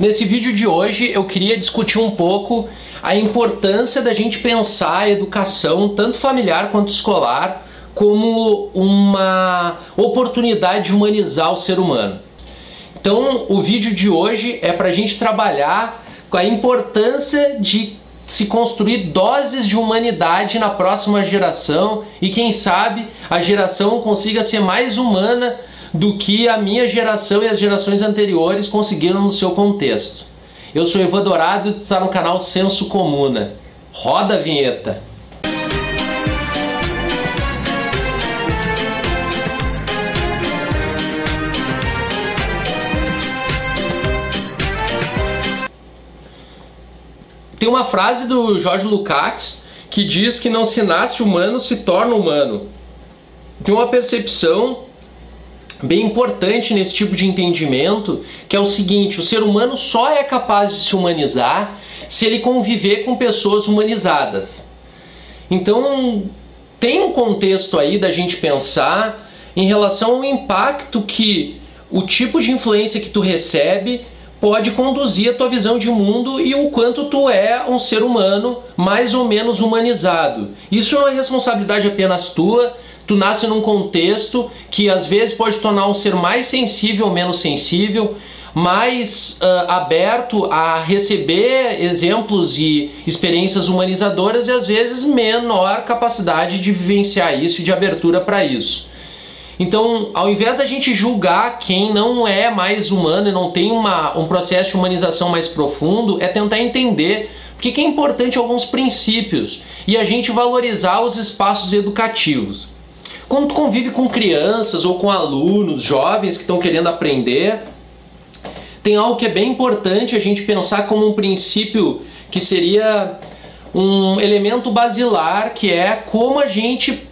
Nesse vídeo de hoje eu queria discutir um pouco a importância da gente pensar a educação, tanto familiar quanto escolar, como uma oportunidade de humanizar o ser humano. Então, o vídeo de hoje é para a gente trabalhar com a importância de se construir doses de humanidade na próxima geração e quem sabe a geração consiga ser mais humana do que a minha geração e as gerações anteriores conseguiram no seu contexto. Eu sou Ivan Dourado e tu está no canal Senso Comuna. Roda a vinheta! Tem uma frase do Jorge Lukács que diz que não se nasce humano, se torna humano. Tem uma percepção bem importante nesse tipo de entendimento, que é o seguinte: o ser humano só é capaz de se humanizar se ele conviver com pessoas humanizadas. Então, tem um contexto aí da gente pensar em relação ao impacto que o tipo de influência que tu recebe pode conduzir a tua visão de mundo e o quanto tu é um ser humano mais ou menos humanizado. Isso não é responsabilidade apenas tua, tu nasce num contexto que às vezes pode tornar um ser mais sensível menos sensível, mais uh, aberto a receber exemplos e experiências humanizadoras e às vezes menor capacidade de vivenciar isso e de abertura para isso. Então, ao invés da gente julgar quem não é mais humano e não tem uma, um processo de humanização mais profundo, é tentar entender porque que é importante alguns princípios e a gente valorizar os espaços educativos. Quando tu convive com crianças ou com alunos, jovens que estão querendo aprender, tem algo que é bem importante a gente pensar como um princípio que seria um elemento basilar, que é como a gente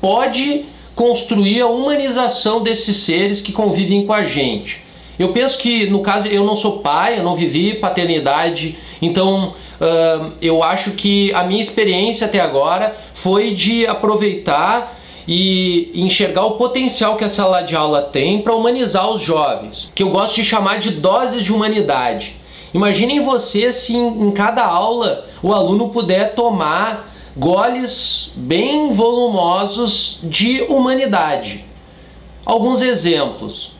pode construir a humanização desses seres que convivem com a gente. Eu penso que, no caso, eu não sou pai, eu não vivi paternidade, então uh, eu acho que a minha experiência até agora foi de aproveitar e enxergar o potencial que a sala de aula tem para humanizar os jovens, que eu gosto de chamar de doses de humanidade. Imaginem você se em, cada aula o aluno puder tomar goles bem volumosos de humanidade. Alguns exemplos.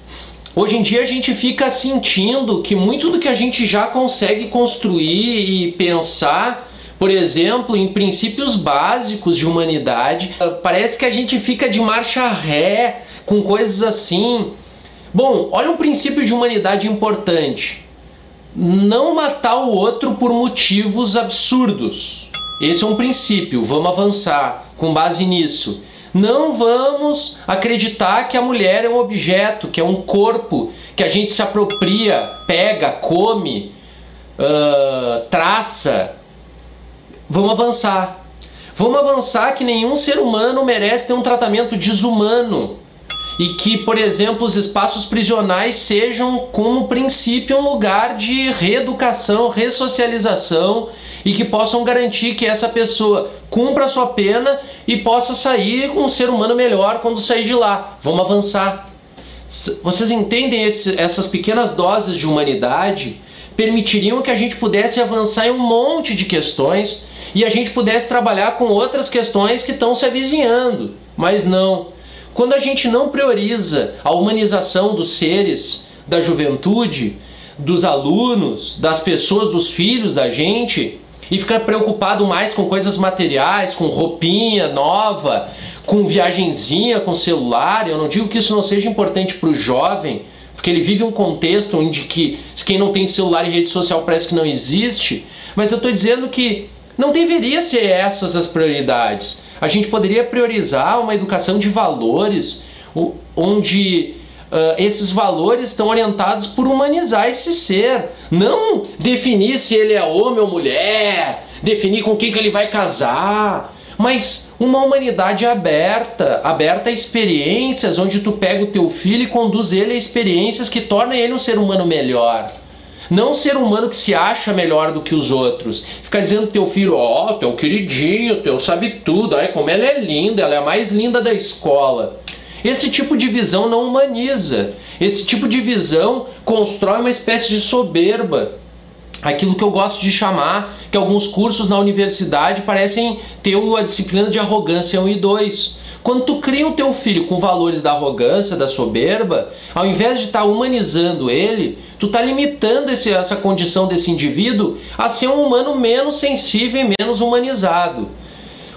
Hoje em dia a gente fica sentindo que muito do que a gente já consegue construir e pensar, por exemplo, em princípios básicos de humanidade, parece que a gente fica de marcha ré com coisas assim. Bom, olha um princípio de humanidade importante: não matar o outro por motivos absurdos. Esse é um princípio, vamos avançar com base nisso. Não vamos acreditar que a mulher é um objeto, que é um corpo que a gente se apropria, pega, come, uh, traça. Vamos avançar. Vamos avançar que nenhum ser humano merece ter um tratamento desumano e que, por exemplo, os espaços prisionais sejam como princípio um lugar de reeducação, ressocialização e que possam garantir que essa pessoa cumpra a sua pena e possa sair um ser humano melhor quando sair de lá. Vamos avançar. Vocês entendem esse, essas pequenas doses de humanidade permitiriam que a gente pudesse avançar em um monte de questões e a gente pudesse trabalhar com outras questões que estão se avizinhando. Mas não. Quando a gente não prioriza a humanização dos seres, da juventude, dos alunos, das pessoas, dos filhos da gente, e ficar preocupado mais com coisas materiais, com roupinha nova, com viagenzinha, com celular. Eu não digo que isso não seja importante para o jovem, porque ele vive um contexto onde que quem não tem celular e rede social parece que não existe. Mas eu estou dizendo que não deveria ser essas as prioridades. A gente poderia priorizar uma educação de valores, onde uh, esses valores estão orientados por humanizar esse ser, não definir se ele é homem ou mulher, definir com quem que ele vai casar, mas uma humanidade aberta, aberta a experiências, onde tu pega o teu filho e conduz ele a experiências que tornam ele um ser humano melhor. Não ser humano que se acha melhor do que os outros. Ficar dizendo teu filho, ó, oh, teu queridinho, teu sabe tudo, ai como ela é linda, ela é a mais linda da escola. Esse tipo de visão não humaniza. Esse tipo de visão constrói uma espécie de soberba. Aquilo que eu gosto de chamar, que alguns cursos na universidade parecem ter a disciplina de arrogância 1 e 2. Quando tu cria o teu filho com valores da arrogância, da soberba, ao invés de estar tá humanizando ele, tu está limitando esse, essa condição desse indivíduo a ser um humano menos sensível e menos humanizado.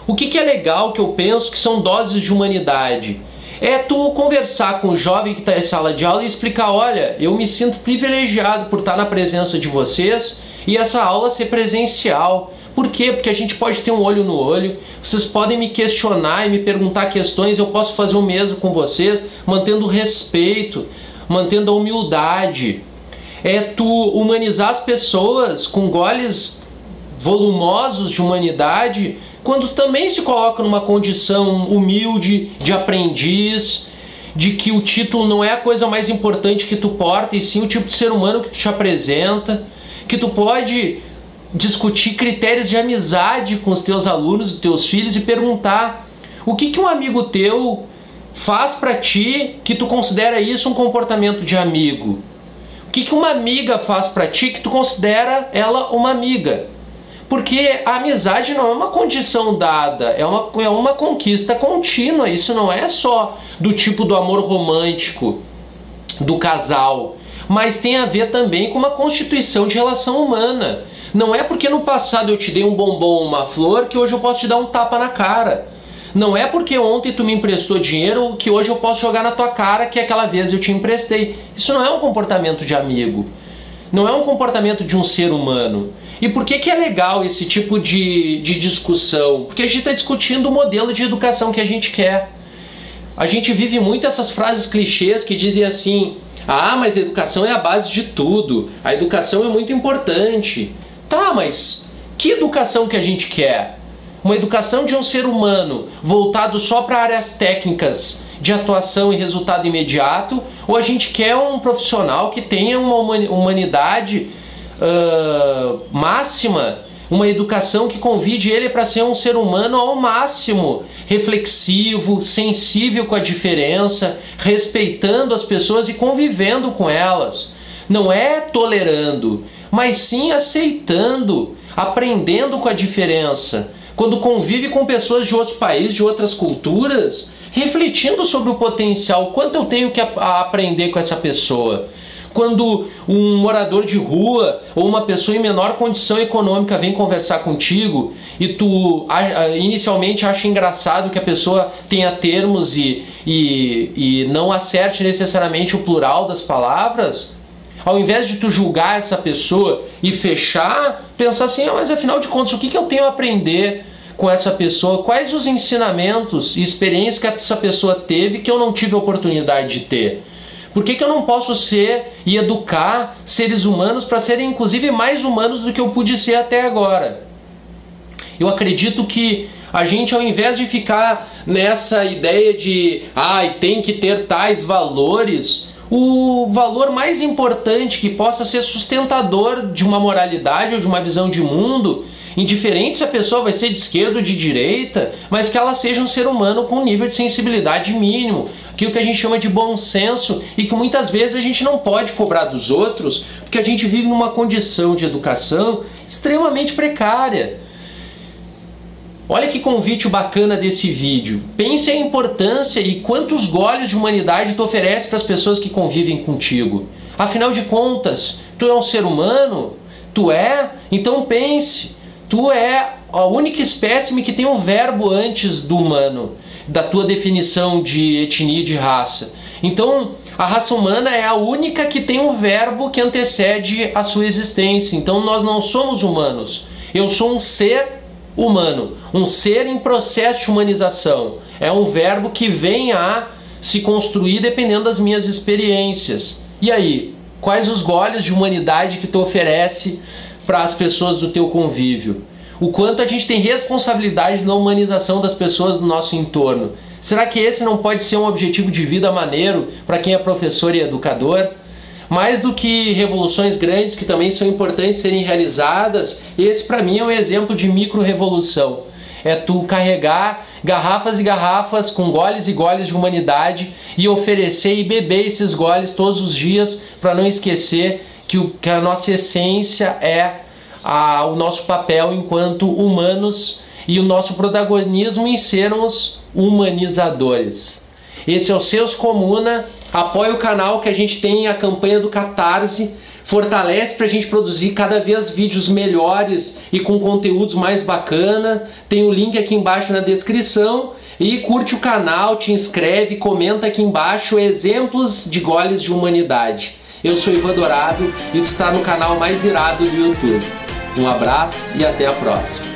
O que, que é legal que eu penso que são doses de humanidade? É tu conversar com o jovem que está em sala de aula e explicar: olha, eu me sinto privilegiado por estar na presença de vocês e essa aula ser presencial. Por quê? Porque a gente pode ter um olho no olho, vocês podem me questionar e me perguntar questões, eu posso fazer o mesmo com vocês, mantendo o respeito, mantendo a humildade. É tu humanizar as pessoas com goles volumosos de humanidade, quando também se coloca numa condição humilde de aprendiz, de que o título não é a coisa mais importante que tu porta, e sim o tipo de ser humano que tu te apresenta, que tu pode discutir critérios de amizade com os teus alunos, os teus filhos e perguntar o que, que um amigo teu faz para ti que tu considera isso um comportamento de amigo? O que, que uma amiga faz para ti que tu considera ela uma amiga? Porque a amizade não é uma condição dada, é uma, é uma conquista contínua. Isso não é só do tipo do amor romântico do casal, mas tem a ver também com uma constituição de relação humana. Não é porque no passado eu te dei um bombom uma flor que hoje eu posso te dar um tapa na cara. Não é porque ontem tu me emprestou dinheiro que hoje eu posso jogar na tua cara que aquela vez eu te emprestei. Isso não é um comportamento de amigo. Não é um comportamento de um ser humano. E por que, que é legal esse tipo de, de discussão? Porque a gente está discutindo o modelo de educação que a gente quer. A gente vive muito essas frases clichês que dizem assim: ah, mas a educação é a base de tudo, a educação é muito importante. Tá, mas que educação que a gente quer? Uma educação de um ser humano voltado só para áreas técnicas de atuação e resultado imediato? Ou a gente quer um profissional que tenha uma humanidade uh, máxima, uma educação que convide ele para ser um ser humano ao máximo, reflexivo, sensível com a diferença, respeitando as pessoas e convivendo com elas? Não é tolerando, mas sim aceitando, aprendendo com a diferença. Quando convive com pessoas de outros países, de outras culturas, refletindo sobre o potencial, quanto eu tenho que aprender com essa pessoa. Quando um morador de rua ou uma pessoa em menor condição econômica vem conversar contigo e tu inicialmente acha engraçado que a pessoa tenha termos e, e, e não acerte necessariamente o plural das palavras, ao invés de tu julgar essa pessoa e fechar, pensar assim, ah, mas afinal de contas, o que, que eu tenho a aprender com essa pessoa? Quais os ensinamentos e experiências que essa pessoa teve que eu não tive a oportunidade de ter? Por que, que eu não posso ser e educar seres humanos para serem inclusive mais humanos do que eu pude ser até agora? Eu acredito que a gente, ao invés de ficar nessa ideia de ai, ah, tem que ter tais valores, o valor mais importante que possa ser sustentador de uma moralidade ou de uma visão de mundo, indiferente se a pessoa vai ser de esquerda ou de direita, mas que ela seja um ser humano com um nível de sensibilidade mínimo, aquilo que a gente chama de bom senso e que muitas vezes a gente não pode cobrar dos outros, porque a gente vive numa condição de educação extremamente precária. Olha que convite bacana desse vídeo. Pense a importância e quantos goles de humanidade tu oferece para as pessoas que convivem contigo. Afinal de contas, tu é um ser humano? Tu é? Então pense. Tu é a única espécime que tem um verbo antes do humano, da tua definição de etnia e de raça. Então, a raça humana é a única que tem um verbo que antecede a sua existência. Então, nós não somos humanos. Eu sou um ser humano, um ser em processo de humanização. É um verbo que vem a se construir dependendo das minhas experiências. E aí, quais os goles de humanidade que tu oferece para as pessoas do teu convívio? O quanto a gente tem responsabilidade na humanização das pessoas do nosso entorno? Será que esse não pode ser um objetivo de vida maneiro para quem é professor e educador? Mais do que revoluções grandes que também são importantes serem realizadas, esse para mim é um exemplo de micro-revolução. É tu carregar garrafas e garrafas com goles e goles de humanidade e oferecer e beber esses goles todos os dias para não esquecer que, o, que a nossa essência é a, o nosso papel enquanto humanos e o nosso protagonismo em sermos humanizadores. Esse é o Seus Comuna. Apoie o canal que a gente tem a campanha do Catarse. Fortalece para a gente produzir cada vez vídeos melhores e com conteúdos mais bacana. Tem o link aqui embaixo na descrição. E curte o canal, te inscreve, comenta aqui embaixo exemplos de goles de humanidade. Eu sou Ivan Dourado e tu está no canal mais irado do YouTube. Um abraço e até a próxima.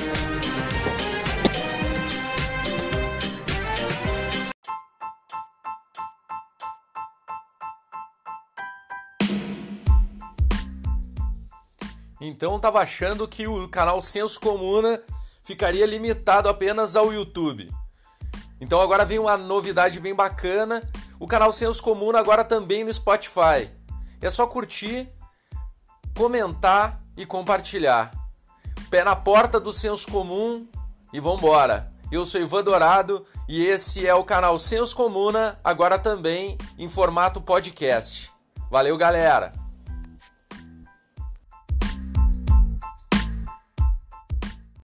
Então tava achando que o canal Senso Comuna ficaria limitado apenas ao YouTube. Então agora vem uma novidade bem bacana. O canal Senso Comuna agora também no Spotify. É só curtir, comentar e compartilhar. Pé na porta do Senso Comum e vambora. Eu sou Ivan Dourado e esse é o canal Senso Comuna, agora também em formato podcast. Valeu, galera!